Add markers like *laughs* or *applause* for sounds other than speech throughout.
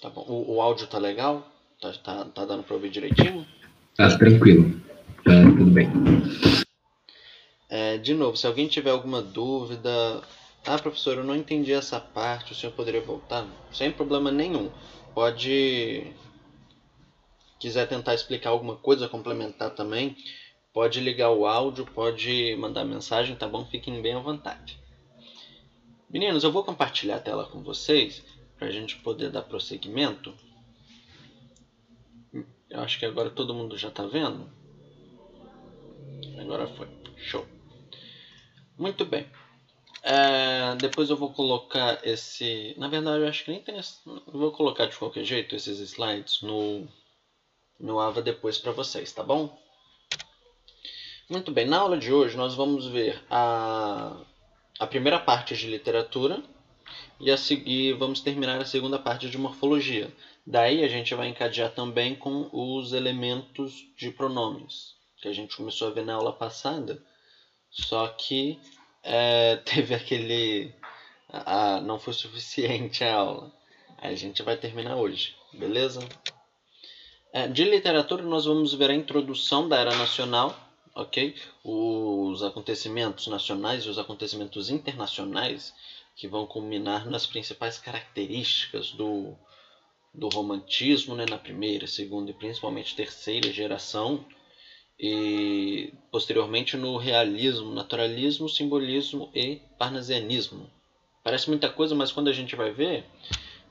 Tá bom. O, o áudio tá legal? Tá, tá, tá dando para ouvir direitinho? Tá tranquilo. Tá tudo bem. É, de novo, se alguém tiver alguma dúvida, ah, professor, eu não entendi essa parte, o senhor poderia voltar? Sem problema nenhum. Pode. Quiser tentar explicar alguma coisa, complementar também, pode ligar o áudio, pode mandar mensagem, tá bom? Fiquem bem à vontade. Meninos, eu vou compartilhar a tela com vocês para a gente poder dar prosseguimento. Eu acho que agora todo mundo já está vendo. Agora foi. Show. Muito bem. É, depois eu vou colocar esse. Na verdade, eu acho que nem tem. Esse... Vou colocar de qualquer jeito esses slides no, no Ava depois para vocês, tá bom? Muito bem. Na aula de hoje nós vamos ver a, a primeira parte de literatura e a seguir vamos terminar a segunda parte de morfologia. Daí a gente vai encadear também com os elementos de pronomes que a gente começou a ver na aula passada, só que é, *laughs* teve aquele. A, não foi suficiente a aula. A gente vai terminar hoje, beleza? É, de literatura, nós vamos ver a introdução da era nacional, ok? Os acontecimentos nacionais e os acontecimentos internacionais que vão culminar nas principais características do, do romantismo né, na primeira, segunda e principalmente terceira geração e posteriormente no realismo, naturalismo, simbolismo e parnasianismo. Parece muita coisa, mas quando a gente vai ver,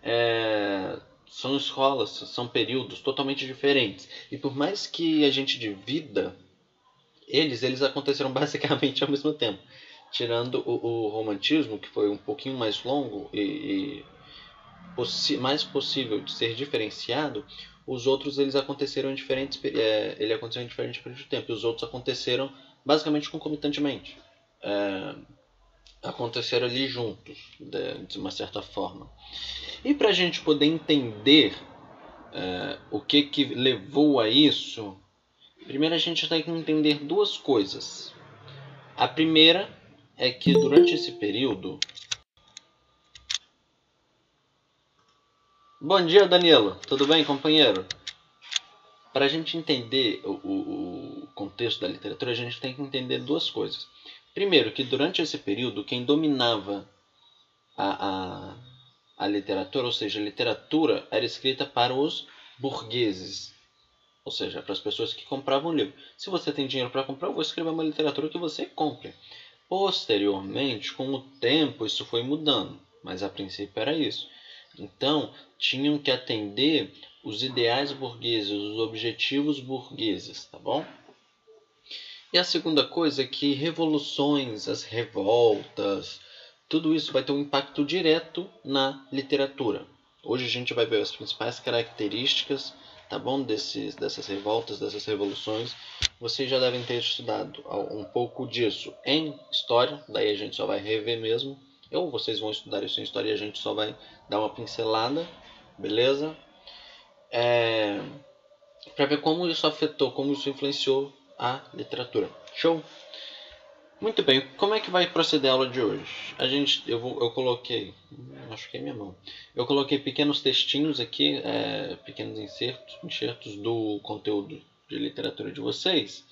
é, são escolas, são períodos totalmente diferentes. E por mais que a gente divida eles, eles aconteceram *laughs* basicamente ao mesmo tempo. Tirando o, o romantismo, que foi um pouquinho mais longo e, e possi mais possível de ser diferenciado, os outros eles aconteceram em diferentes é, ele aconteceu em diferentes períodos de tempo os outros aconteceram basicamente concomitantemente. É, aconteceram ali juntos de, de, uma certa forma. E para a gente poder entender é, o que que levou a isso primeiro a gente tem que entender duas coisas. A primeira é que durante esse período Bom dia, Danilo. Tudo bem, companheiro? Para a gente entender o, o, o, contexto da literatura, a gente tem que entender duas coisas. Primeiro, que durante esse período, quem dominava a, a, a literatura, ou seja, a literatura era escrita para os burgueses, ou seja, para as pessoas que compravam livro. Se você tem dinheiro para comprar, eu vou escrever uma literatura que você compre. Posteriormente, com o tempo, isso foi mudando, mas a princípio era isso. Então, tinham que atender os ideais burgueses, os objetivos burgueses, tá bom? E a segunda coisa é que revoluções, as revoltas, tudo isso vai ter um impacto direto na literatura. Hoje a gente vai ver as principais características, tá bom, desses, dessas revoltas, dessas revoluções. Vocês já devem ter estudado um pouco disso em história, daí a gente só vai rever mesmo. Ou vocês vão estudar isso em história e a gente só vai dar uma pincelada, beleza? É, para ver como isso afetou, como isso influenciou a literatura. Show? Muito bem, como é que vai proceder a aula de hoje? A gente, eu, vou, eu coloquei, acho que é minha mão. Eu coloquei pequenos textinhos aqui, é, pequenos insertos, enxertos do conteúdo de literatura de vocês.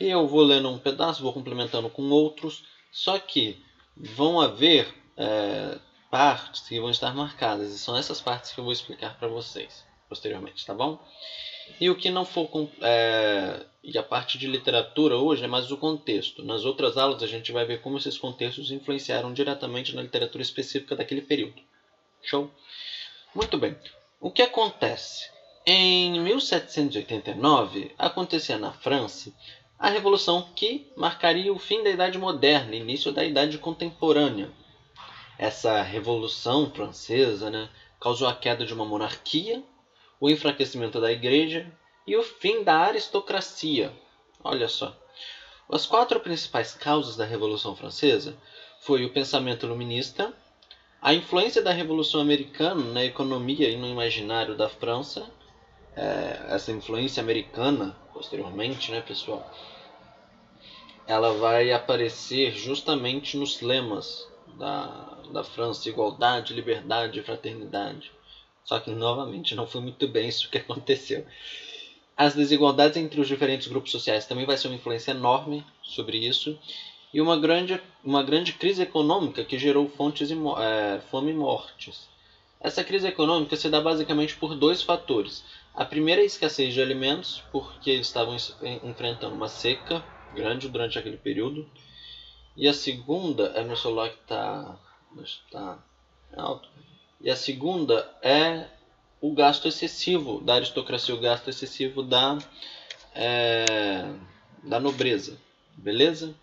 E eu vou lendo um pedaço, vou complementando com outros. Só que vão haver é, partes que vão estar marcadas e são essas partes que eu vou explicar para vocês posteriormente, tá bom? E o que não for é, e a parte de literatura hoje é mais o contexto. Nas outras aulas a gente vai ver como esses contextos influenciaram diretamente na literatura específica daquele período. Show? Muito bem. O que acontece? Em 1789 acontecia na França a revolução que marcaria o fim da Idade Moderna, início da Idade Contemporânea. Essa revolução francesa né, causou a queda de uma monarquia o enfraquecimento da igreja e o fim da aristocracia. Olha só. As quatro principais causas da Revolução Francesa foi o pensamento iluminista, a influência da Revolução Americana na economia e no imaginário da França, é, essa influência americana, posteriormente, né, pessoal, ela vai aparecer justamente nos lemas da, da França: igualdade, liberdade fraternidade Só que, novamente, não foi muito bem isso que *laughs* aconteceu. As desigualdades entre os diferentes grupos sociais também vai ser uma influência enorme sobre isso. E uma grande, uma grande crise econômica que gerou fontes é, fome e mortes. Essa crise econômica se dá basicamente por dois fatores. A primeira é a escassez de alimentos, porque eles estavam enfrentando uma seca grande durante aquele período. E a segunda é meu celular que está tá alto. E a segunda é o gasto excessivo da aristocracia, o gasto excessivo da, é, da nobreza. Beleza?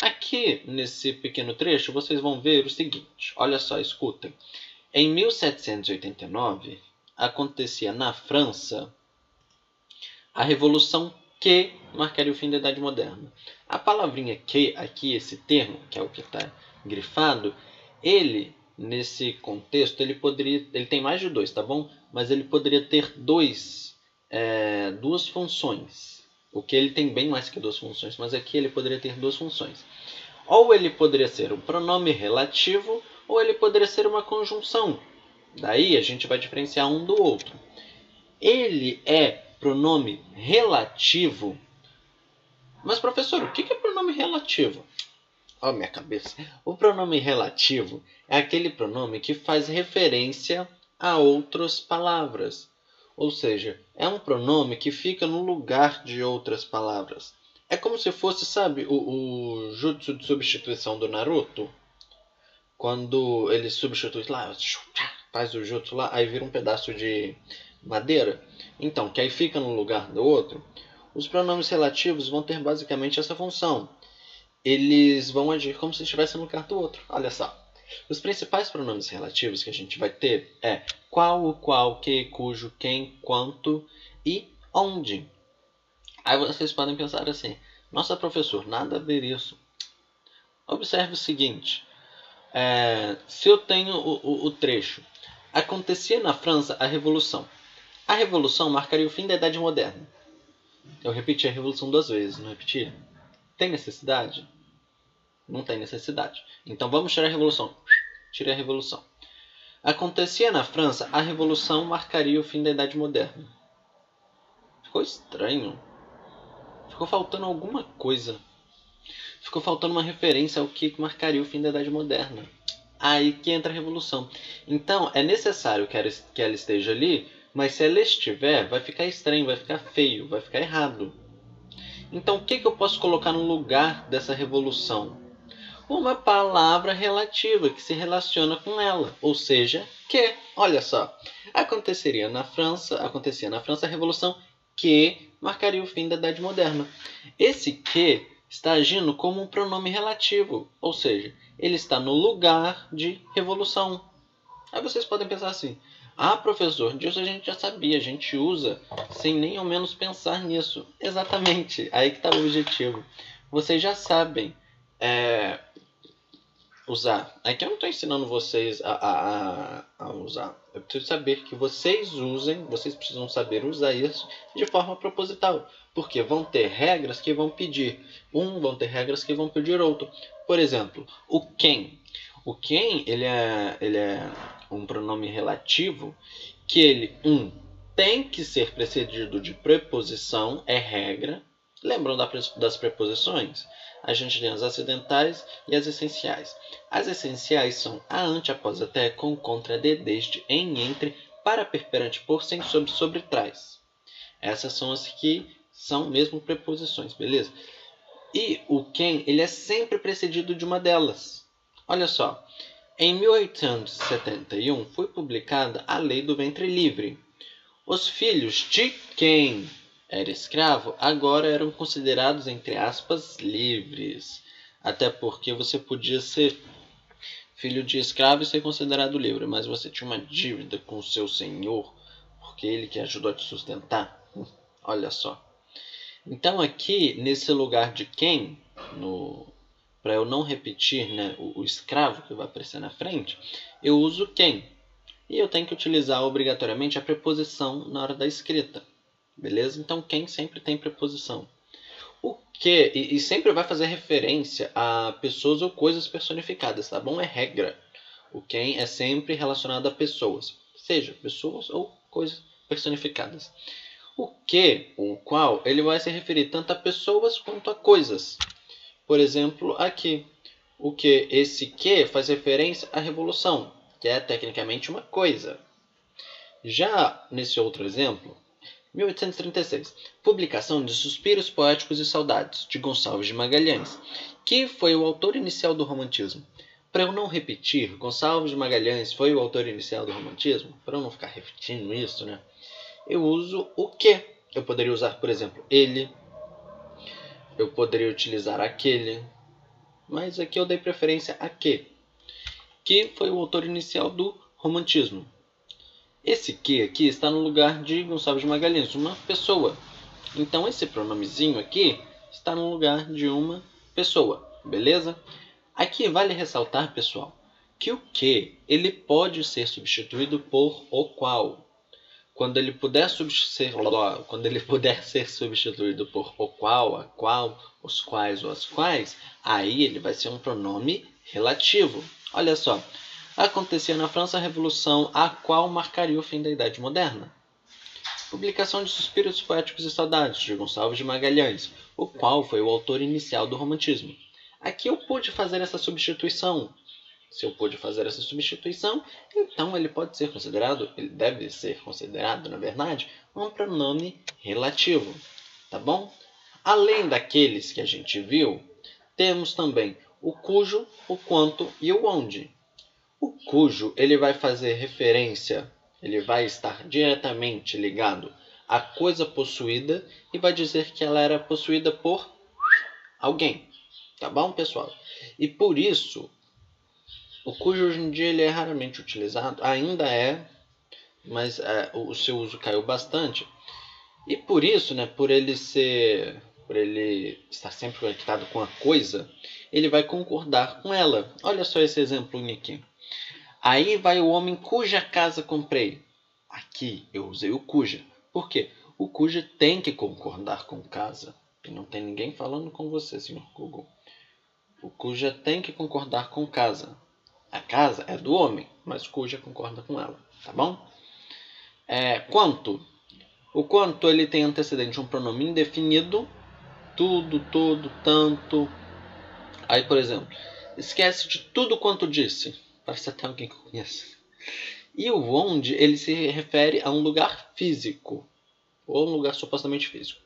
Aqui nesse pequeno trecho vocês vão ver o seguinte: olha só, escutem. Em 1789 acontecia na França a Revolução que marcaria o fim da Idade Moderna. A palavrinha que, aqui, esse termo, que é o que está grifado, ele, nesse contexto, ele poderia. Ele tem mais de dois, tá bom? mas ele poderia ter dois, é, duas funções. O que ele tem bem mais que duas funções, mas aqui ele poderia ter duas funções. Ou ele poderia ser um pronome relativo, ou ele poderia ser uma conjunção. Daí a gente vai diferenciar um do outro. Ele é pronome relativo. Mas, professor, o que é pronome relativo? Ó, oh, minha cabeça. O pronome relativo é aquele pronome que faz referência a outras palavras. Ou seja, é um pronome que fica no lugar de outras palavras. É como se fosse, sabe, o, o jutsu de substituição do Naruto? Quando ele substitui lá, faz o jutsu lá, aí vira um pedaço de madeira. Então, que aí fica no lugar do outro. Os pronomes relativos vão ter basicamente essa função. Eles vão agir como se estivessem no lugar do outro. Olha só. Os principais pronomes relativos que a gente vai ter é qual, o qual, que, cujo, quem, quanto e onde. Aí vocês podem pensar assim: nossa, professor, nada a ver isso. Observe o seguinte: é, se eu tenho o, o, o trecho, acontecia na França a Revolução. A Revolução marcaria o fim da Idade Moderna. Eu repeti a Revolução duas vezes, não repeti? Tem necessidade? Não tem necessidade. Então vamos tirar a revolução. Tire a revolução. Acontecia na França, a revolução marcaria o fim da Idade Moderna. Ficou estranho. Ficou faltando alguma coisa. Ficou faltando uma referência ao que marcaria o fim da Idade Moderna. Aí que entra a revolução. Então é necessário que ela esteja ali, mas se ela estiver, vai ficar estranho, vai ficar feio, vai ficar errado. Então o que, que eu posso colocar no lugar dessa revolução? uma palavra relativa que se relaciona com ela, ou seja, que, olha só, aconteceria na França, acontecia na França a revolução que marcaria o fim da Idade Moderna. Esse que está agindo como um pronome relativo, ou seja, ele está no lugar de revolução. Aí vocês podem pensar assim: ah, professor, disso a gente já sabia, a gente usa sem nem ao menos pensar nisso. Exatamente, aí que está o objetivo. Vocês já sabem é, usar. Aqui eu não estou ensinando vocês a, a, a, usar. Eu preciso saber que vocês usem, vocês precisam saber usar isso de forma proposital. Porque vão ter regras que vão pedir um, vão ter regras que vão pedir outro. Por exemplo, o quem. O quem ele é, ele é um pronome relativo que ele, um, tem que ser precedido de preposição, é regra. Lembram das preposições? a gente tem as acidentais e as essenciais. As essenciais são a, ante, após, até, com, contra, de, desde, em, entre, para, per, perante, por, sem, sobre, sobre, trás. Essas são as que são mesmo preposições, beleza? E o quem, ele é sempre precedido de uma delas. Olha só, em 1871 foi publicada a Lei do Ventre Livre. Os filhos de quem era escravo, agora eram considerados, entre aspas, livres. Até porque você podia ser filho de escravo e ser considerado livre, mas você tinha uma dívida com o seu senhor, porque ele que ajudou a te sustentar. Olha só. Então aqui, nesse lugar de quem, no para eu não repetir né, o, o escravo que vai aparecer na frente, eu uso quem. E eu tenho que utilizar obrigatoriamente a preposição na hora da escrita. Beleza? Então, quem sempre tem preposição. O que, e, e, sempre vai fazer referência a pessoas ou coisas personificadas, tá bom? É regra. O quem é sempre relacionado a pessoas, seja pessoas ou coisas personificadas. O que, o qual, ele vai se referir tanto a pessoas quanto a coisas. Por exemplo, aqui, o que esse que faz referência à revolução, que é tecnicamente uma coisa. Já nesse outro exemplo, 1836, publicação de Suspiros Poéticos e Saudades, de Gonçalves de Magalhães, que foi o autor inicial do romantismo. Para eu não repetir, Gonçalves de Magalhães foi o autor inicial do romantismo, para eu não ficar repetindo isso, né? Eu uso o que. Eu poderia usar, por exemplo, ele. Eu poderia utilizar aquele. Mas aqui eu dei preferência a que. Que foi o autor inicial do romantismo. Esse que aqui está no lugar de Gonçalves de Magalhães, uma pessoa. Então esse pronomezinho aqui está no lugar de uma pessoa, beleza? Aqui vale ressaltar, pessoal, que o que ele pode ser substituído por o qual. Quando ele puder ser, quando ele puder *laughs* ser substituído por o qual, a qual, os quais ou as quais, aí ele vai ser um pronome relativo. Olha só, acontecia na França a Revolução, a qual marcaria o fim da Idade Moderna. Publicação de Suspiros Poéticos e Saudades, de Gonçalves de Magalhães, o qual foi o autor inicial do romantismo. Aqui eu pude fazer essa substituição. Se eu pude fazer essa substituição, então ele pode ser considerado, ele deve ser considerado, na verdade, um pronome relativo, tá bom? Além daqueles que a gente viu, temos também o cujo, o quanto e o onde. O cujo ele vai fazer referência, ele vai estar diretamente ligado à coisa possuída e vai dizer que ela era possuída por alguém. Tá bom, pessoal? E por isso, o cujo hoje em dia ele é raramente utilizado, ainda é, mas é, o seu uso caiu bastante. E por isso, né, por ele ser, por ele estar sempre conectado com a coisa, ele vai concordar com ela. Olha só esse exemplo aqui. Aí vai o homem cuja casa comprei. Aqui eu usei o cuja. Por quê? O cuja tem que concordar com casa. E não tem ninguém falando com você, senhor Google. O cuja tem que concordar com casa. A casa é do homem, mas cuja concorda com ela, tá bom? É, quanto? O quanto ele tem antecedente um pronome indefinido, tudo, todo, tanto. Aí, por exemplo, esquece de tudo quanto disse. Parece até alguém que eu conheço. E o onde ele se refere a um lugar físico, ou um lugar supostamente físico.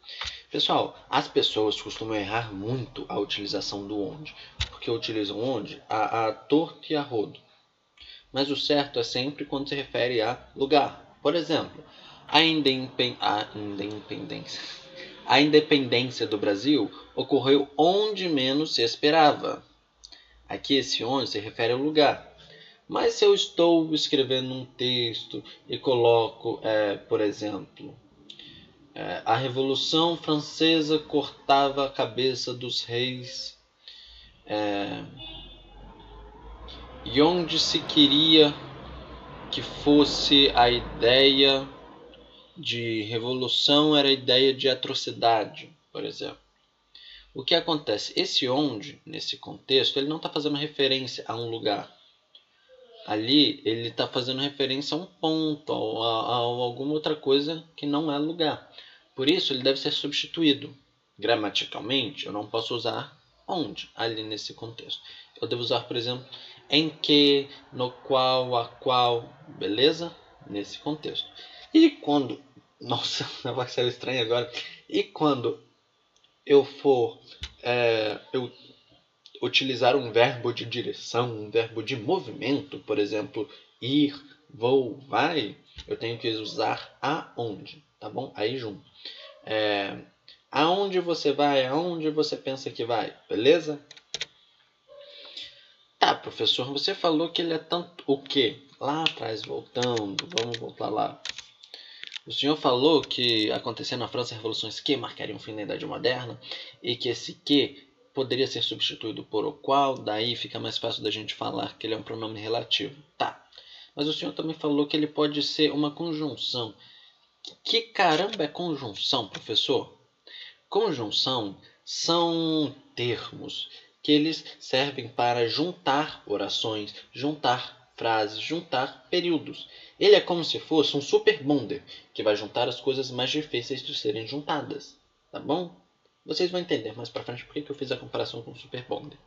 Pessoal, as pessoas costumam errar muito a utilização do onde, porque utilizam onde a, a torto e a rodo. Mas o certo é sempre quando se refere a lugar. Por exemplo, a, a independência. A independência do Brasil ocorreu onde menos se esperava. Aqui esse onde se refere ao lugar. Mas se eu estou escrevendo um texto e coloco, é, por exemplo, é, a Revolução Francesa cortava a cabeça dos reis é, e onde se queria que fosse a ideia de revolução era a ideia de atrocidade, por exemplo. O que acontece? Esse onde, nesse contexto, ele não está fazendo referência a um lugar ali ele está fazendo referência a um ponto, a, a, a, alguma outra coisa que não é lugar. Por isso, ele deve ser substituído. Gramaticalmente, eu não posso usar onde ali nesse contexto. Eu devo usar, por exemplo, em que, no qual, a qual, beleza? Nesse contexto. E quando. *laughs* Nossa, vai ser estranho agora. E quando eu for. É, eu utilizar um verbo de direção, um verbo de movimento, por exemplo, ir, vou, vai, eu tenho que usar aonde, tá bom? Aí junto. É, aonde você vai, aonde você pensa que vai, beleza? Tá, professor, você falou que ele é tanto o quê? Lá atrás, voltando, vamos voltar lá. O senhor falou que acontecia na França revoluções que marcariam o fim da Idade Moderna e que esse que poderia ser substituído por o qual, daí fica mais fácil da gente falar que ele é um pronome relativo. Tá. Mas o senhor também falou que ele pode ser uma conjunção. Que caramba é conjunção, professor? Conjunção são termos que eles servem para juntar orações, juntar frases, juntar períodos. Ele é como se fosse um super bonder que vai juntar as coisas mais difíceis de serem juntadas, tá bom? Vocês vão entender mais para frente por que eu fiz a comparação com o super bonder.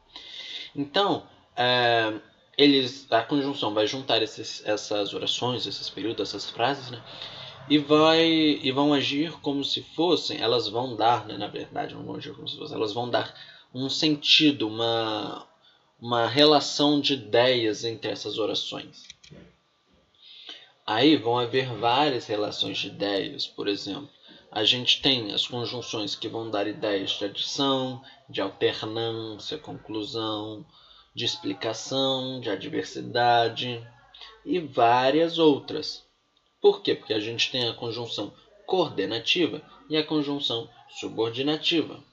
Então, é, eles, a conjunção vai juntar esses, essas orações, esses períodos, essas frases, né? E, vai, e vão agir como se fossem, elas vão dar, né, na verdade, não vão agir como se fossem, elas vão dar um sentido, uma, uma relação de ideias entre essas orações. Aí vão haver várias relações de ideias, por exemplo. A gente tem as conjunções que vão dar ideias de adição, de alternância, conclusão, de explicação, de adversidade e várias outras. Por quê? Porque a gente tem a conjunção coordenativa e a conjunção subordinativa.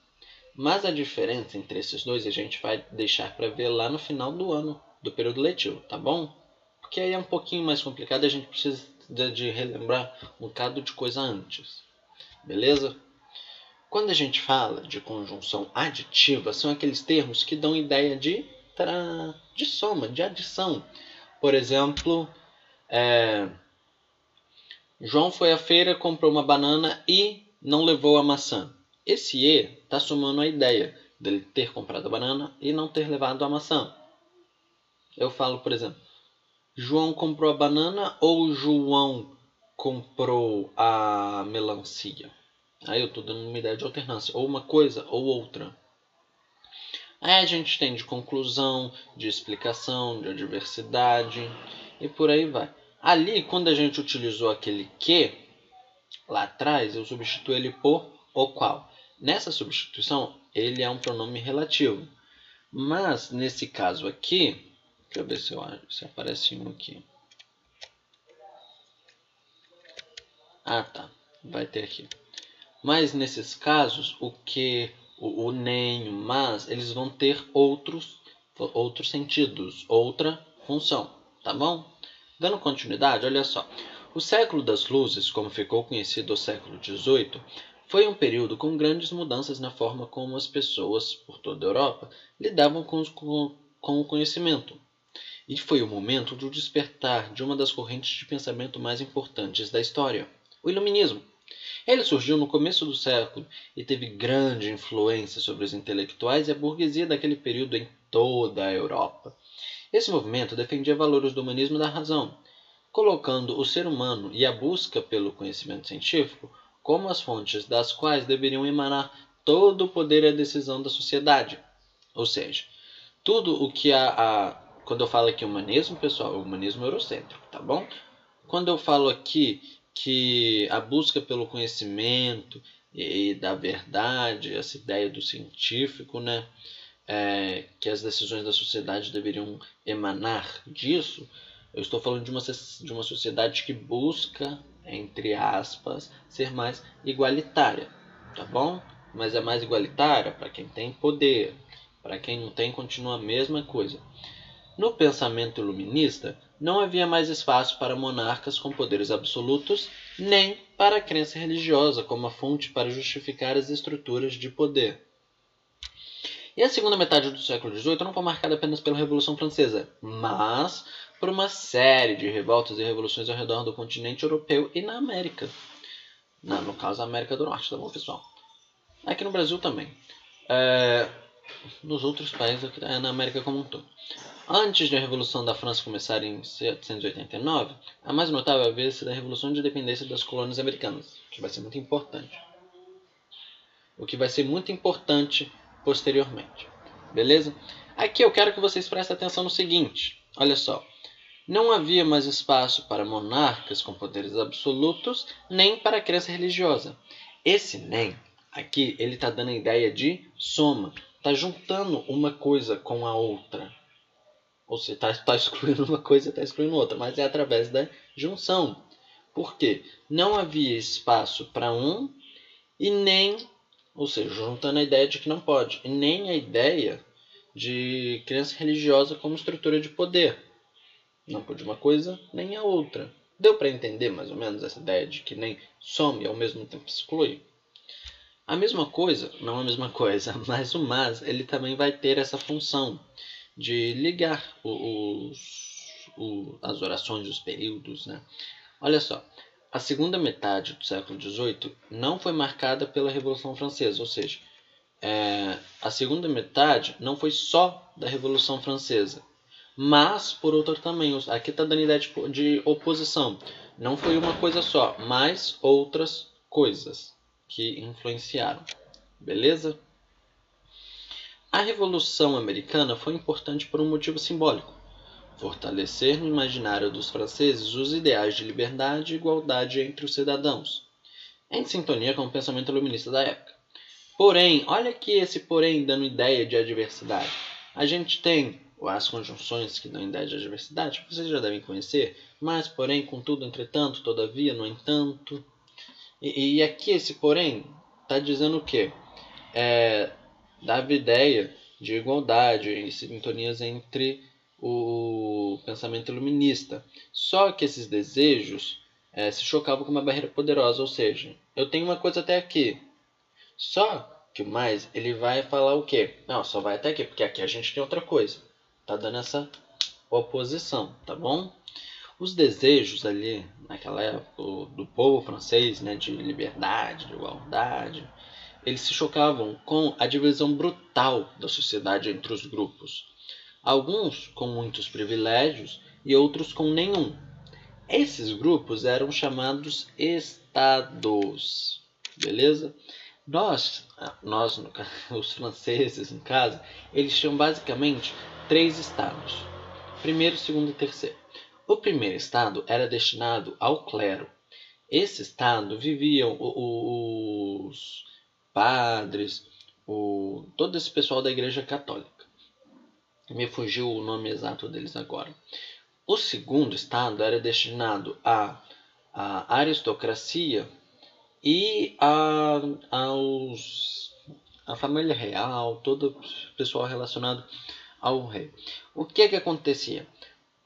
Mas a diferença entre esses dois a gente vai deixar para ver lá no final do ano, do período letivo, tá bom? Porque aí é um pouquinho mais complicado a gente precisa de relembrar um bocado de coisa antes. Beleza? Quando a gente fala de conjunção aditiva, são aqueles termos que dão ideia de, de soma, de adição. Por exemplo, é, João foi à feira, comprou uma banana e não levou a maçã. Esse E está somando a ideia dele ter comprado a banana e não ter levado a maçã. Eu falo, por exemplo, João comprou a banana ou João comprou a melancia? Aí eu estou dando uma ideia de alternância, ou uma coisa ou outra. Aí a gente tem de conclusão, de explicação, de adversidade e por aí vai. Ali, quando a gente utilizou aquele que, lá atrás, eu substituí ele por o qual. Nessa substituição, ele é um pronome relativo. Mas, nesse caso aqui, deixa eu ver se, eu, se aparece um aqui. Ah, tá. Vai ter aqui. Mas, nesses casos, o que, o, o nem, o mas, eles vão ter outros, outros sentidos, outra função. Tá bom? Dando continuidade, olha só. O século das luzes, como ficou conhecido o século XVIII, foi um período com grandes mudanças na forma como as pessoas por toda a Europa lidavam com, com, com o conhecimento. E foi o momento do despertar de uma das correntes de pensamento mais importantes da história, o Iluminismo. Ele surgiu no começo do século e teve grande influência sobre os intelectuais e a burguesia daquele período em toda a Europa. Esse movimento defendia valores do humanismo da razão, colocando o ser humano e a busca pelo conhecimento científico como as fontes das quais deveriam emanar todo o poder e a decisão da sociedade. Ou seja, tudo o que a, a quando eu falo aqui humanismo, pessoal, é humanismo eurocêntrico, tá bom? Quando eu falo aqui que a busca pelo conhecimento e, e da verdade, essa ideia do científico, né, é, que as decisões da sociedade deveriam emanar disso, eu estou falando de uma, de uma sociedade que busca entre aspas, ser mais igualitária, tá bom? Mas é mais igualitária para quem tem poder, para quem não tem continua a mesma coisa. No pensamento iluminista, não havia mais espaço para monarcas com poderes absolutos, nem para a crença religiosa como a fonte para justificar as estruturas de poder. E a segunda metade do século XVIII não foi marcada apenas pela Revolução Francesa, mas por uma série de revoltas e revoluções ao redor do continente europeu e na América. Na, no caso, a América do Norte, tá bom, pessoal? Aqui no Brasil também. É, nos outros países, é, na América como um todo. Antes da Revolução da França começar em 1789, a mais notável é a vez da Revolução de Independência das Colônias Americanas, que vai ser muito importante. O que vai ser muito importante posteriormente. Beleza? Aqui eu quero que vocês prestem atenção no seguinte. Olha só. Não havia mais espaço para monarcas com poderes absolutos, nem para a crença religiosa. Esse nem, aqui, ele está dando a ideia de soma. Está juntando uma coisa com a outra. Ou seja, está tá excluindo uma coisa e está excluindo outra, mas é através da junção. Por quê? Não havia espaço para um e nem, ou seja, juntando a ideia de que não pode, e nem a ideia de crença religiosa como estrutura de poder. Não pode uma coisa nem a outra. Deu para entender mais ou menos essa ideia de que nem some e ao mesmo tempo exclui? A mesma coisa, não a mesma coisa, *laughs* mas o mas ele também vai ter essa função de ligar os, o, as orações, os períodos. Né? Olha só, a segunda metade do século XVIII não foi marcada pela Revolução Francesa, ou seja, é, a segunda metade não foi só da Revolução Francesa, mas por outro também. Aqui está dando ideia de, de oposição. Não foi uma coisa só, mas outras coisas que influenciaram. Beleza? A Revolução Americana foi importante por um motivo simbólico: fortalecer no imaginário dos franceses os ideais de liberdade e igualdade entre os cidadãos, em sintonia com o pensamento iluminista da época. Porém, olha aqui esse porém dando ideia de adversidade. A gente tem as conjunções que dão ideia de adversidade, vocês já devem conhecer, mas, porém, contudo, entretanto, todavia, no entanto. E, e aqui esse porém está dizendo o quê? É, dava ideia de igualdade e sintonias entre o pensamento iluminista. Só que esses desejos é, se chocavam com uma barreira poderosa, ou seja, eu tenho uma coisa até aqui, só que o mais, ele vai falar o quê? Não, só vai até aqui, porque aqui a gente tem outra coisa. Tá dando essa oposição, tá bom? Os desejos ali, naquela época, do povo francês, né, de liberdade, de igualdade, eles se chocavam com a divisão brutal da sociedade entre os grupos. Alguns com muitos privilégios e outros com nenhum. Esses grupos eram chamados estados, beleza? Nós, nós *laughs* os franceses, no caso, eles tinham basicamente três estados: primeiro, segundo e terceiro. O primeiro estado era destinado ao clero. Esse estado viviam os padres, o, todo esse pessoal da Igreja Católica. Me fugiu o nome exato deles agora. O segundo estado era destinado à, à aristocracia e a, aos, a família real, todo o pessoal relacionado ao rei. O que que acontecia?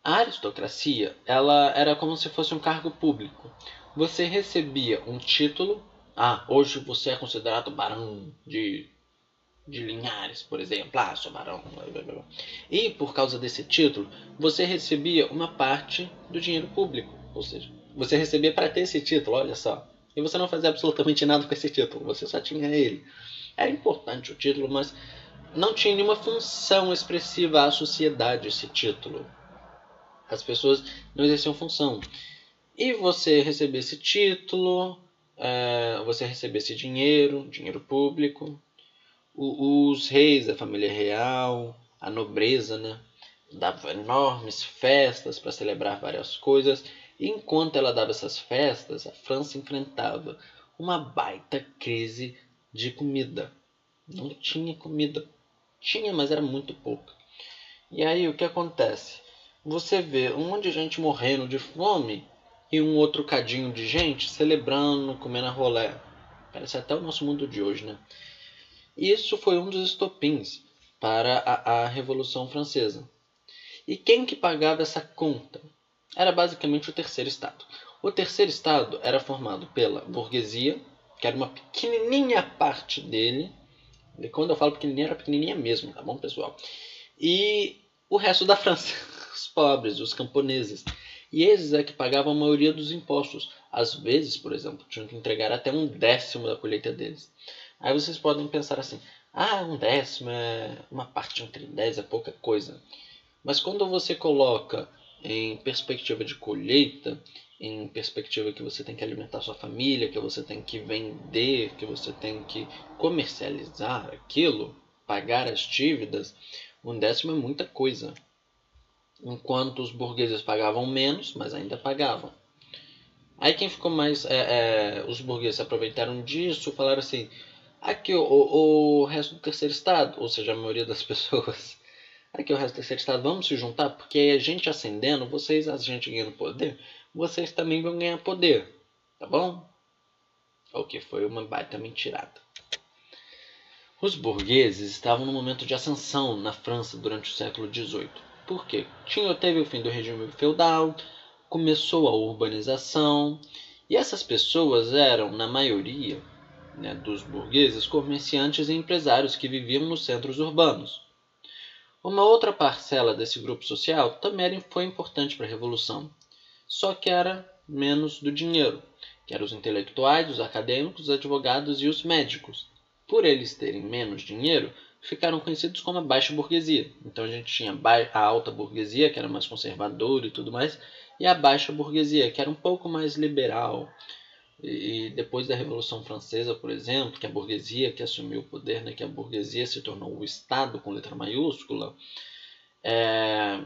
A aristocracia ela era como se fosse um cargo público. Você recebia um título. Ah, hoje você é considerado barão de, de Linhares, por exemplo. Ah, sou barão. E por causa desse título, você recebia uma parte do dinheiro público. Ou seja, você recebia para ter esse título, olha só. E você não fazia absolutamente nada com esse título, você só tinha ele. Era importante o título, mas não tinha nenhuma função expressiva à sociedade esse título. As pessoas não exerciam função. E você recebia esse título, é, você recebia esse dinheiro, dinheiro público. Os reis, a família real, a nobreza, né? Dava enormes festas para celebrar várias coisas enquanto ela dava essas festas, a França enfrentava uma baita crise de comida. Não tinha comida. Tinha, mas era muito pouca. E aí o que acontece? Você vê um monte de gente morrendo de fome e um outro cadinho de gente celebrando, comendo a rolé. Parece até o nosso mundo de hoje, né? Isso foi um dos estopins para a, a Revolução Francesa. E quem que pagava essa conta? era basicamente o terceiro estado. O terceiro estado era formado pela burguesia, que era uma pequenininha parte dele. E quando eu falo pequenininha, era pequenininha mesmo, tá bom, pessoal? E o resto da França, *laughs* os pobres, os camponeses. E esses é que pagavam a maioria dos impostos. Às vezes, por exemplo, tinham que entregar até um décimo da colheita deles. Aí vocês podem pensar assim: ah, um décimo é uma parte entre dez, é pouca coisa. Mas quando você coloca em perspectiva de colheita, em perspectiva que você tem que alimentar sua família, que você tem que vender, que você tem que comercializar aquilo, pagar as dívidas, um décimo é muita coisa. Enquanto os burgueses pagavam menos, mas ainda pagavam. Aí quem ficou mais. É, é, os burgueses se aproveitaram disso, falaram assim: aqui o, o, o resto do terceiro estado, ou seja, a maioria das *laughs* pessoas Aqui o resto do terceiro estado, vamos se juntar, porque aí a gente ascendendo, vocês, a gente ganhando poder, vocês também vão ganhar poder. Tá bom? O que foi uma baita mentirada. Os burgueses estavam no momento de ascensão na França durante o século XVIII. Por quê? Tinha, teve o fim do regime feudal, começou a urbanização, e essas pessoas eram, na maioria né, dos burgueses, comerciantes e empresários que viviam nos centros urbanos. Uma outra parcela desse grupo social também foi importante para a Revolução, só que era menos do dinheiro, que eram os intelectuais, os acadêmicos, os advogados e os médicos. Por eles terem menos dinheiro, ficaram conhecidos como a baixa burguesia. Então a gente tinha a alta burguesia, que era mais conservadora e tudo mais, e a baixa burguesia, que era um pouco mais liberal. E depois da Revolução Francesa, por exemplo, que a burguesia que assumiu o poder, né, que a burguesia se tornou o Estado com letra maiúscula, é,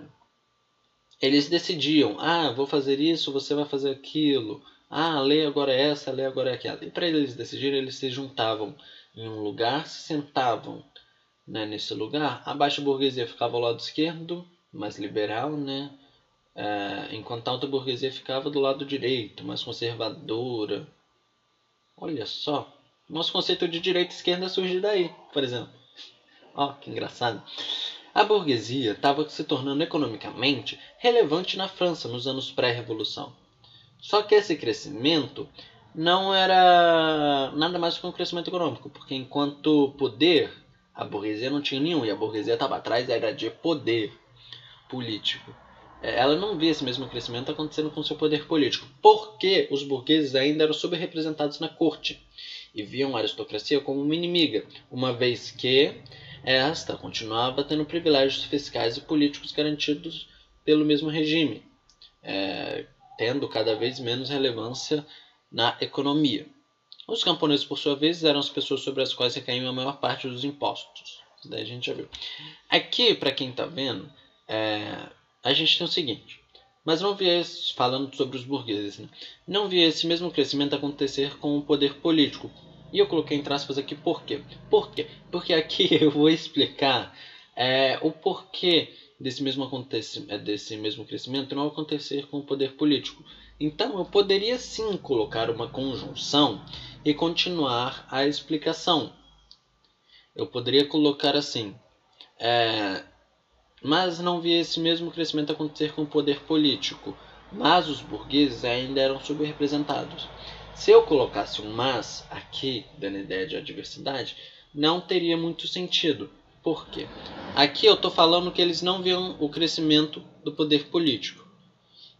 eles decidiam: ah, vou fazer isso, você vai fazer aquilo, ah, a lei agora é essa, a lei agora é aquela. E para eles decidirem, eles se juntavam em um lugar, se sentavam né, nesse lugar. A baixa burguesia ficava ao lado esquerdo, mais liberal, né? É, enquanto a alta burguesia ficava do lado direito, mais conservadora. Olha só, nosso conceito de direita e esquerda surge daí, por exemplo. *laughs* Ó, oh, que engraçado. A burguesia estava se tornando economicamente relevante na França nos anos pré-revolução. Só que esse crescimento não era nada mais que um crescimento econômico, porque enquanto poder, a burguesia não tinha nenhum, e a burguesia estava atrás era de poder político. É, ela não via esse mesmo crescimento acontecendo com seu poder político, porque os burgueses ainda eram subrepresentados na corte e viam a aristocracia como uma inimiga, uma vez que esta continuava tendo privilégios fiscais e políticos garantidos pelo mesmo regime, é, tendo cada vez menos relevância na economia. Os camponeses, por sua vez, eram as pessoas sobre as quais recaíam a maior parte dos impostos. Isso daí a gente já viu. Aqui, para quem está vendo, é, a gente tem o seguinte. Mas não via, esse, falando sobre os burgueses, né? não via esse mesmo crescimento acontecer com o poder político. E eu coloquei entre aspas aqui por quê? Por quê? Porque aqui *laughs* eu vou explicar é, o porquê desse mesmo, é, desse mesmo crescimento não acontecer com o poder político. Então eu poderia sim colocar uma conjunção e continuar a explicação. Eu poderia colocar assim: é, mas não via esse mesmo crescimento acontecer com o poder político, mas os burgueses ainda eram subrepresentados. Se eu colocasse um mas aqui, dando ideia de adversidade, não teria muito sentido. Por quê? Aqui eu estou falando que eles não viam o crescimento do poder político.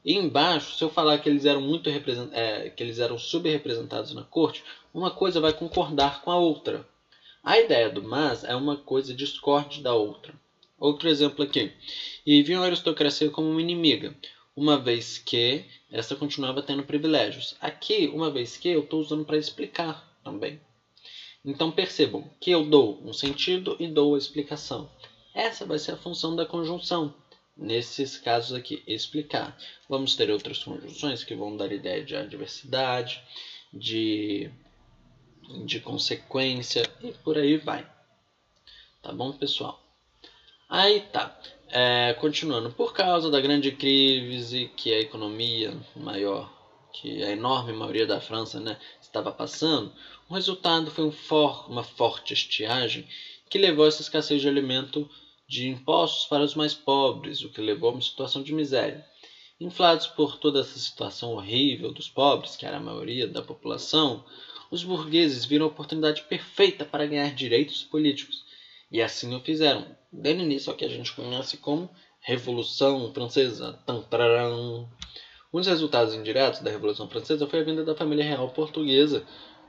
E embaixo, se eu falar que eles eram muito é, que eles eram subrepresentados na corte, uma coisa vai concordar com a outra. A ideia do mas é uma coisa discorde da outra. Outro exemplo aqui. E viam a aristocracia como uma inimiga, uma vez que essa continuava tendo privilégios. Aqui, uma vez que, eu estou usando para explicar também. Então percebam que eu dou um sentido e dou a explicação. Essa vai ser a função da conjunção. Nesses casos aqui, explicar. Vamos ter outras conjunções que vão dar ideia de adversidade, de, de consequência e por aí vai. Tá bom, pessoal? Aí tá. É, continuando, por causa da grande crise que a economia maior, que a enorme maioria da França né, estava passando, o resultado foi um for, uma forte estiagem que levou a essa escassez de alimento de impostos para os mais pobres, o que levou a uma situação de miséria. Inflados por toda essa situação horrível dos pobres, que era a maioria da população, os burgueses viram a oportunidade perfeita para ganhar direitos políticos e assim o fizeram, dando início ao que a gente conhece como Revolução Francesa. Um dos resultados indiretos da Revolução Francesa foi a vinda da família real portuguesa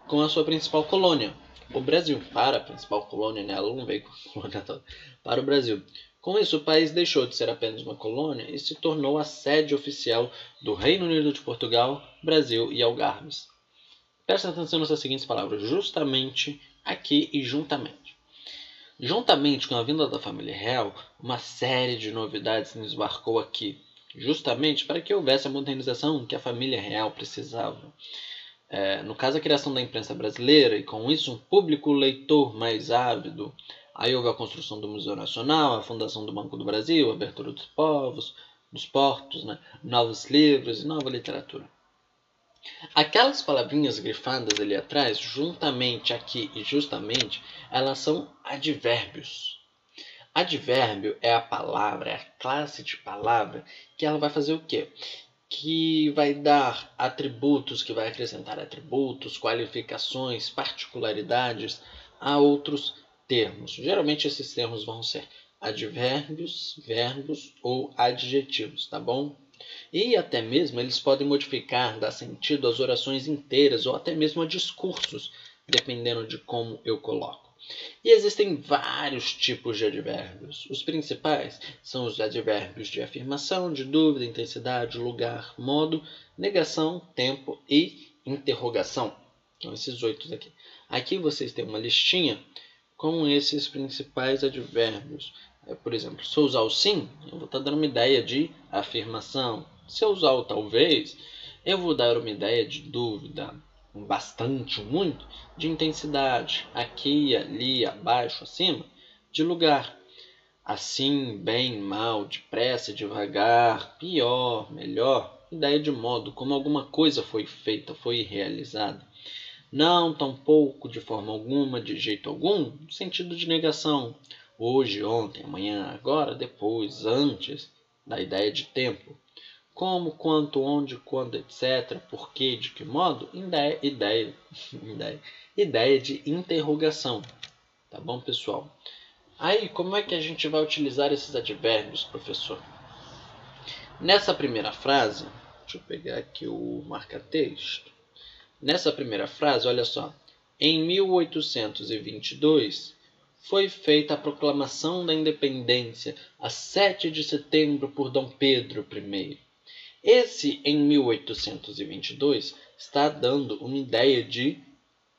com a sua principal colônia, o Brasil, para a principal colônia, né? ela não veio com *laughs* colônia toda, para o Brasil. Com isso, o país deixou de ser apenas uma colônia e se tornou a sede oficial do Reino Unido de Portugal, Brasil e Algarves. Presta atenção nessas seguintes palavras: justamente, aqui e juntamente. Juntamente com a vinda da família real, uma série de novidades nos embarcou aqui, justamente para que houvesse a modernização que a família real precisava. É, no caso, a criação da imprensa brasileira e com isso um público leitor mais ávido. Aí houve a construção do Museu Nacional, a fundação do Banco do Brasil, a abertura dos povos, dos portos, né? novos livros e nova literatura. Aquelas palavrinhas grifadas ali atrás, juntamente aqui e justamente, elas são advérbios. Advérbio é a palavra, é a classe de palavra que ela vai fazer o quê? Que vai dar atributos, que vai acrescentar atributos, qualificações, particularidades a outros termos. Geralmente esses termos vão ser advérbios, verbos ou adjetivos, tá bom? E até mesmo eles podem modificar, dar sentido às orações inteiras ou até mesmo a discursos, dependendo de como eu coloco. E existem vários tipos de advérbios. Os principais são os advérbios de afirmação, de dúvida, intensidade, lugar, modo, negação, tempo e interrogação. Então, esses oito aqui. Aqui vocês têm uma listinha com esses principais advérbios. É, por exemplo, se eu usar o sim, eu vou estar dando uma ideia de afirmação. Se eu usar o talvez, eu vou dar uma ideia de dúvida, bastante, muito, de intensidade, aqui, ali, abaixo, acima, de lugar. Assim, bem, mal, depressa, devagar, pior, melhor, ideia de modo como alguma coisa foi feita, foi realizada. Não, tampouco, de forma alguma, de jeito algum, sentido de negação. Hoje, ontem, amanhã, agora, depois, antes, da ideia de tempo como, quanto, onde, quando, etc., por quê, de que modo, ideia, ideia, *laughs* ideia, ideia de interrogação. Tá bom, pessoal? Aí, como é que a gente vai utilizar esses advérbios, professor? Nessa primeira frase, deixa eu pegar aqui o marca-texto. Nessa primeira frase, olha só. Em 1822, foi feita a proclamação da independência a 7 de setembro por Dom Pedro I. Esse em 1822 está dando uma ideia de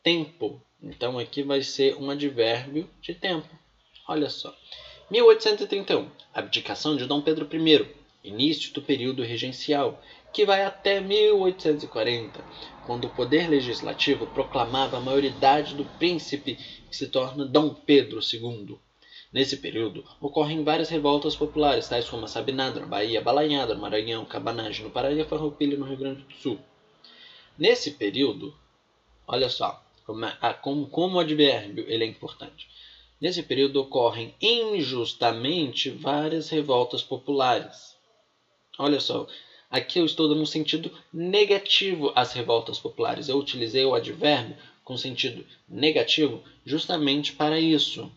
tempo. Então aqui vai ser um advérbio de tempo. Olha só. 1831, abdicação de Dom Pedro I, início do período regencial, que vai até 1840, quando o poder legislativo proclamava a maioridade do príncipe que se torna Dom Pedro II. Nesse período, ocorrem várias revoltas populares, tais como a Sabinada na Bahia, Balanhada no Maranhão, Cabanagem no Paraná e Farroupilha no Rio Grande do Sul. Nesse período, olha só, como, é, como, como advérbio ele é importante. Nesse período ocorrem injustamente várias revoltas populares. Olha só, aqui eu estou dando um sentido negativo às revoltas populares. Eu utilizei o advérbio com sentido negativo justamente para isso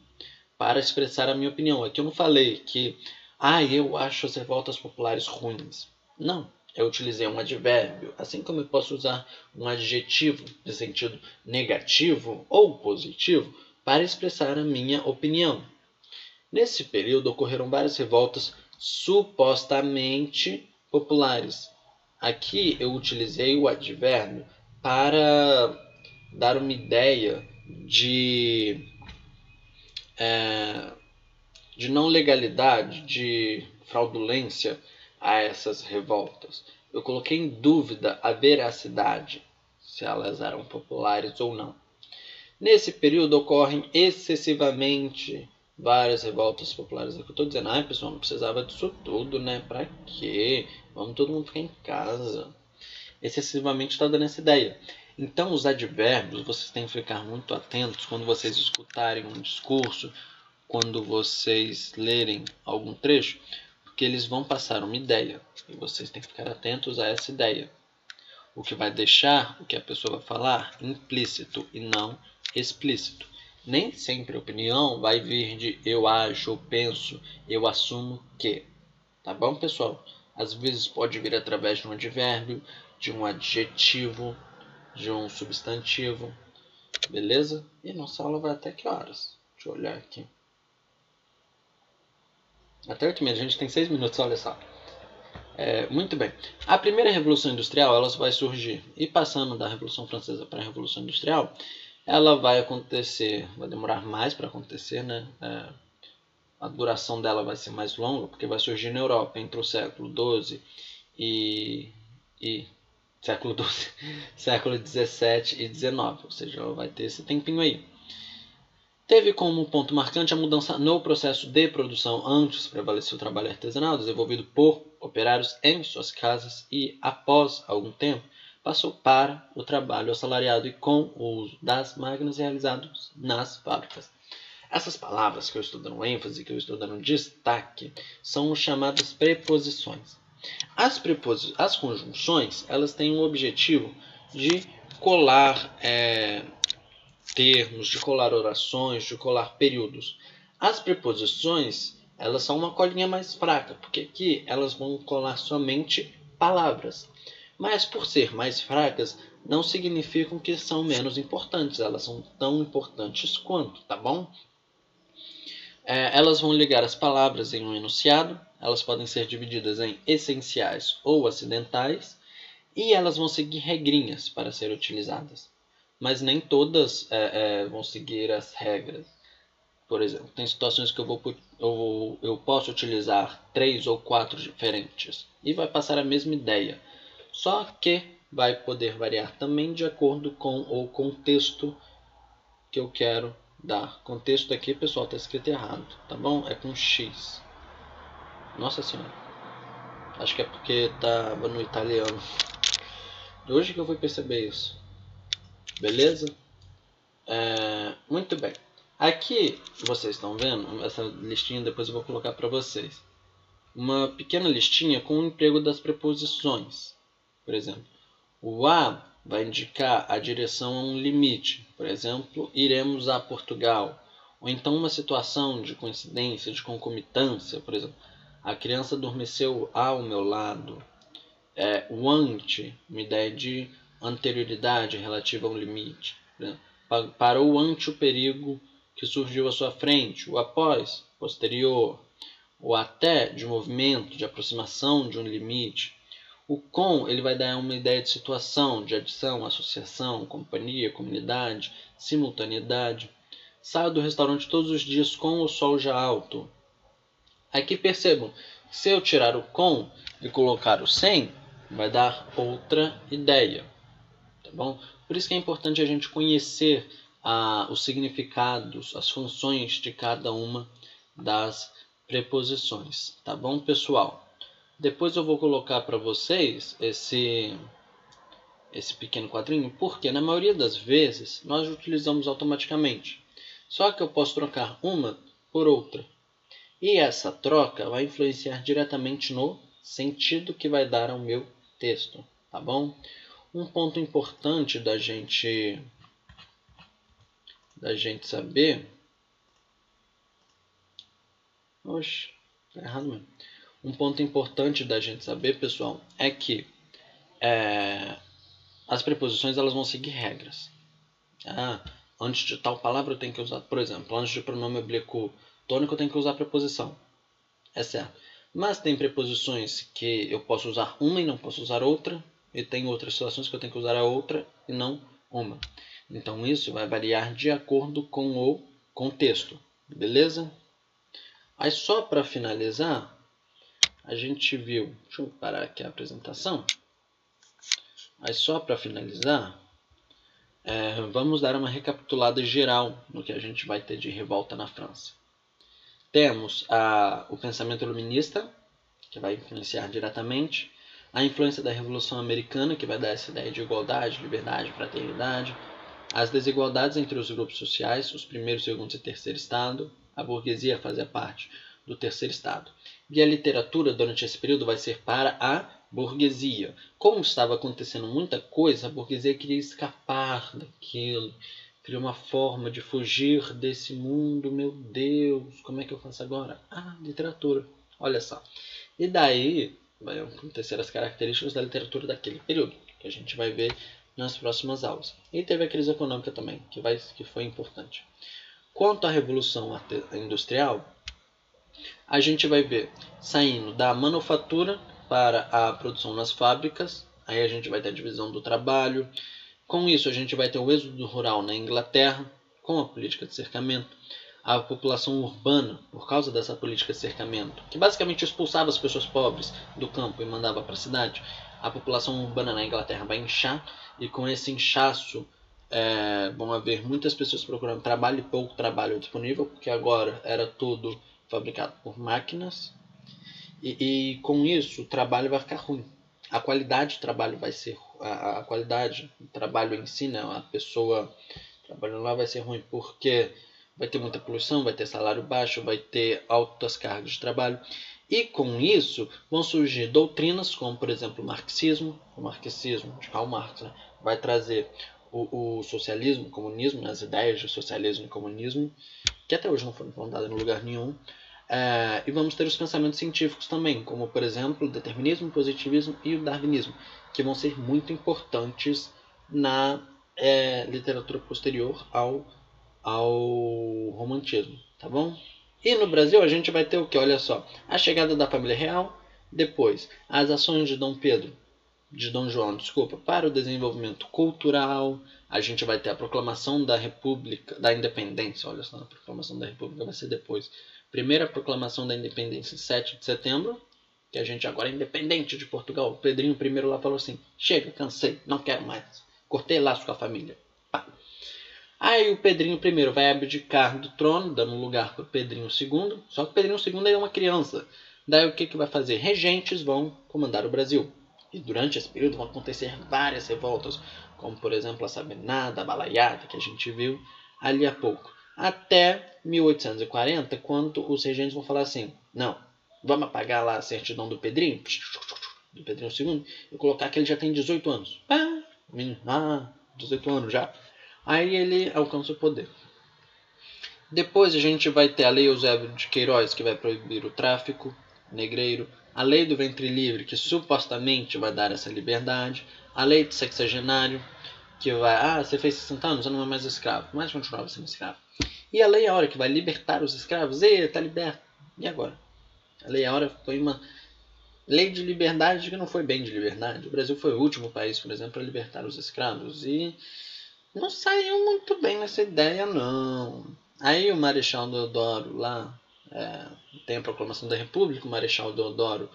para expressar a minha opinião. Aqui eu não falei que, ah, eu acho as revoltas populares ruins. Não, eu utilizei um advérbio, assim como eu posso usar um adjetivo de sentido negativo ou positivo para expressar a minha opinião. Nesse período ocorreram várias revoltas supostamente populares. Aqui eu utilizei o advérbio para dar uma ideia de é, de não legalidade, de fraudulência a essas revoltas. Eu coloquei em dúvida a veracidade, se elas eram populares ou não. Nesse período ocorrem excessivamente várias revoltas populares. É que eu estou dizendo, ah, pessoal, não precisava disso tudo, né? Pra quê? Vamos todo mundo ficar em casa. Excessivamente está dando essa ideia. Então, os advérbios, vocês têm que ficar muito atentos quando vocês escutarem um discurso, quando vocês lerem algum trecho, porque eles vão passar uma ideia e vocês têm que ficar atentos a essa ideia. O que vai deixar o que a pessoa vai falar implícito e não explícito. Nem sempre opinião vai vir de eu acho, eu penso, eu assumo que. Tá bom, pessoal? Às vezes pode vir através de um advérbio, de um adjetivo, de um substantivo. Beleza? E nossa aula vai até que horas? Deixa eu olhar aqui. Até 8 minutos. A gente tem 6 minutos, olha só. É, muito bem. A primeira revolução industrial ela vai surgir e passando da revolução francesa para a revolução industrial, ela vai acontecer, vai demorar mais para acontecer, né? É, a duração dela vai ser mais longa porque vai surgir na Europa entre o século 12 e, e século XII, *laughs* século XVII e XIX, ou seja, ela vai ter esse tempinho aí. Teve como ponto marcante a mudança no processo de produção. Antes prevaleceu o trabalho artesanal, desenvolvido por operários em suas casas, e após algum tempo passou para o trabalho assalariado e com o uso das máquinas realizados nas fábricas. Essas palavras que eu estou dando ênfase, que eu estou dando destaque, são chamadas preposições. As, prepos... As conjunções elas têm o objetivo de colar é, termos, de colar orações, de colar períodos. As preposições elas são uma colinha mais fraca, porque aqui elas vão colar somente palavras. Mas por ser mais fracas, não significam que são menos importantes, elas são tão importantes quanto, tá bom? É, elas vão ligar as palavras em um enunciado, elas podem ser divididas em essenciais ou acidentais, e elas vão seguir regrinhas para serem utilizadas. Mas nem todas é, é, vão seguir as regras. Por exemplo, tem situações que eu, vou, eu, eu posso utilizar três ou quatro diferentes e vai passar a mesma ideia. Só que vai poder variar também de acordo com o contexto que eu quero dar. Contexto aqui, pessoal, está escrito errado, tá bom? É com X. Nossa senhora. Acho que é porque estava no italiano. Hoje que eu fui perceber isso. Beleza? É, muito bem. Aqui vocês estão vendo essa listinha, depois eu vou colocar para vocês. Uma pequena listinha com o emprego das preposições. Por exemplo, o a vai indicar a direção a um limite. Por exemplo, iremos a Portugal. Ou então uma situação de coincidência, de concomitância. Por exemplo, a criança adormeceu ao meu lado. É, o ante, uma ideia de anterioridade relativa a um limite. Parou ante o perigo que surgiu à sua frente. O após, posterior. O até, de movimento, de aproximação de um limite. O com ele vai dar uma ideia de situação, de adição, associação, companhia, comunidade, simultaneidade. Saio do restaurante todos os dias com o sol já alto. Aqui percebam, se eu tirar o com e colocar o sem, vai dar outra ideia. Tá bom? Por isso que é importante a gente conhecer ah, os significados, as funções de cada uma das preposições. Tá bom, pessoal? Depois eu vou colocar para vocês esse esse pequeno quadrinho, porque na maioria das vezes nós utilizamos automaticamente. Só que eu posso trocar uma por outra. E essa troca vai influenciar diretamente no sentido que vai dar ao meu texto, tá bom? Um ponto importante da gente da gente saber Oxe, tá errado mesmo. Um ponto importante da gente saber, pessoal, é que é, as preposições elas vão seguir regras. Ah, antes de tal palavra eu tenho que usar, por exemplo, antes de pronome oblíquo tônico eu tenho que usar a preposição. É certo. Mas tem preposições que eu posso usar uma e não posso usar outra, e tem outras situações que eu tenho que usar a outra e não uma. Então isso vai variar de acordo com o contexto, beleza? Aí só para finalizar, a gente viu, deixa eu parar aqui a apresentação. Aí só para finalizar, é, vamos dar uma recapitulada geral no que a gente vai ter de revolta na França. Temos a, o pensamento iluminista, que vai influenciar diretamente, a influência da Revolução Americana, que vai dar essa ideia de igualdade, liberdade, fraternidade, as desigualdades entre os grupos sociais, os primeiros, segundos e terceiro estado, a burguesia fazia parte do terceiro estado. E a literatura durante esse período vai ser para a burguesia. Como estava acontecendo muita coisa, a burguesia queria escapar daquilo, queria uma forma de fugir desse mundo. Meu Deus, como é que eu faço agora? Ah, literatura. Olha só. E daí vai acontecer as características da literatura daquele período, que a gente vai ver nas próximas aulas. E teve a crise econômica também, que, vai, que foi importante. Quanto à Revolução Industrial, a gente vai ver saindo da manufatura para a produção nas fábricas, aí a gente vai ter a divisão do trabalho. Com isso, a gente vai ter o êxodo rural na Inglaterra, com a política de cercamento. A população urbana, por causa dessa política de cercamento, que basicamente expulsava as pessoas pobres do campo e mandava para a cidade, a população urbana na Inglaterra vai inchar e com esse inchaço é, vão haver muitas pessoas procurando trabalho e pouco trabalho disponível, porque agora era tudo fabricado por máquinas e, e com isso o trabalho vai ficar ruim. A qualidade do trabalho vai ser a, a qualidade do trabalho em si, né? a pessoa trabalhando lá vai ser ruim porque vai ter muita poluição, vai ter salário baixo, vai ter altas cargas de trabalho e com isso vão surgir doutrinas como, por exemplo, o marxismo, o marxismo de Karl Marx, né? vai trazer o, o, socialismo, o comunismo, né? as ideias de socialismo e comunismo, que até hoje não foram implantadas em lugar nenhum. É, e vamos ter os pensamentos científicos também, como por exemplo o determinismo, o positivismo e o darwinismo, que vão ser muito importantes na é, literatura posterior ao, ao romantismo, tá bom? E no Brasil a gente vai ter o que? Olha só, a chegada da família real, depois as ações de Dom Pedro, de Dom João, desculpa, para o desenvolvimento cultural, a gente vai ter a proclamação da República, da Independência, olha só, a proclamação da República vai ser depois Primeira proclamação da independência, 7 de setembro, que a gente agora é independente de Portugal. O Pedrinho I lá falou assim: chega, cansei, não quero mais. Cortei laço com a família. Pá. Aí o Pedrinho I vai abdicar do trono, dando lugar para o Pedrinho II. Só que o Pedrinho II é uma criança. Daí o que, que vai fazer? Regentes vão comandar o Brasil. E durante esse período vão acontecer várias revoltas, como por exemplo a Sabinada, a Balaiada, que a gente viu ali há pouco até 1840, quando os regentes vão falar assim: não, vamos apagar lá a certidão do Pedrinho, do Pedrinho II, e colocar que ele já tem 18 anos. Ah, ah 18 anos já. Aí ele alcança o poder. Depois a gente vai ter a Lei Eusébio de Queiroz, que vai proibir o tráfico negreiro, a Lei do Ventre Livre, que supostamente vai dar essa liberdade, a Lei do Sexagenário, que vai, ah, você fez 60 anos, você não é mais escravo, mas continuava sendo escravo. E a Lei Áurea, que vai libertar os escravos, e está liberto. E agora? A Lei Áurea foi uma lei de liberdade que não foi bem de liberdade. O Brasil foi o último país, por exemplo, a libertar os escravos e não saiu muito bem nessa ideia, não. Aí o Marechal Deodoro lá é, tem a proclamação da República, o Marechal Deodoro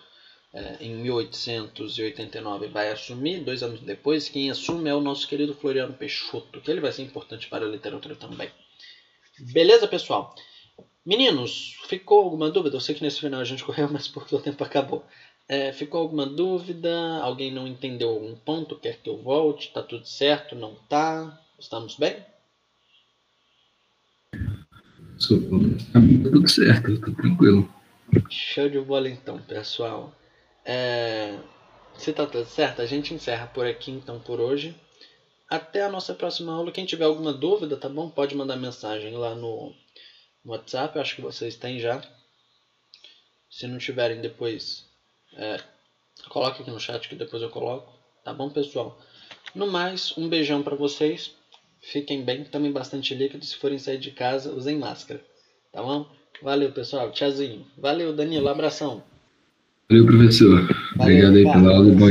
é, em 1889 vai assumir, dois anos depois, quem assume é o nosso querido Floriano Peixoto, que ele vai ser importante para a literatura também. Beleza, pessoal? Meninos, ficou alguma dúvida? Eu sei que nesse final a gente *laughs* correu, mas porque o tempo acabou. É, ficou alguma dúvida? Alguém não entendeu algum ponto? Quer que eu volte? Tá tudo certo? Não tá? Estamos bem? Tudo certo, tá tranquilo. Show de bola então, pessoal. É, se tá tudo certo, a gente encerra por aqui então por hoje. Até a nossa próxima aula. Quem tiver alguma dúvida, tá bom? Pode mandar mensagem lá no, no WhatsApp. Acho que vocês têm já. Se não tiverem, depois é, coloque aqui no chat que depois eu coloco. Tá bom, pessoal? No mais, um beijão para vocês. Fiquem bem, tomem bastante líquido. Se forem sair de casa, usem máscara. Tá bom? Valeu, pessoal. Tchauzinho. Valeu, Danilo. Abração. Valeu, professor. Valeu, Obrigado aí pela aula. Bom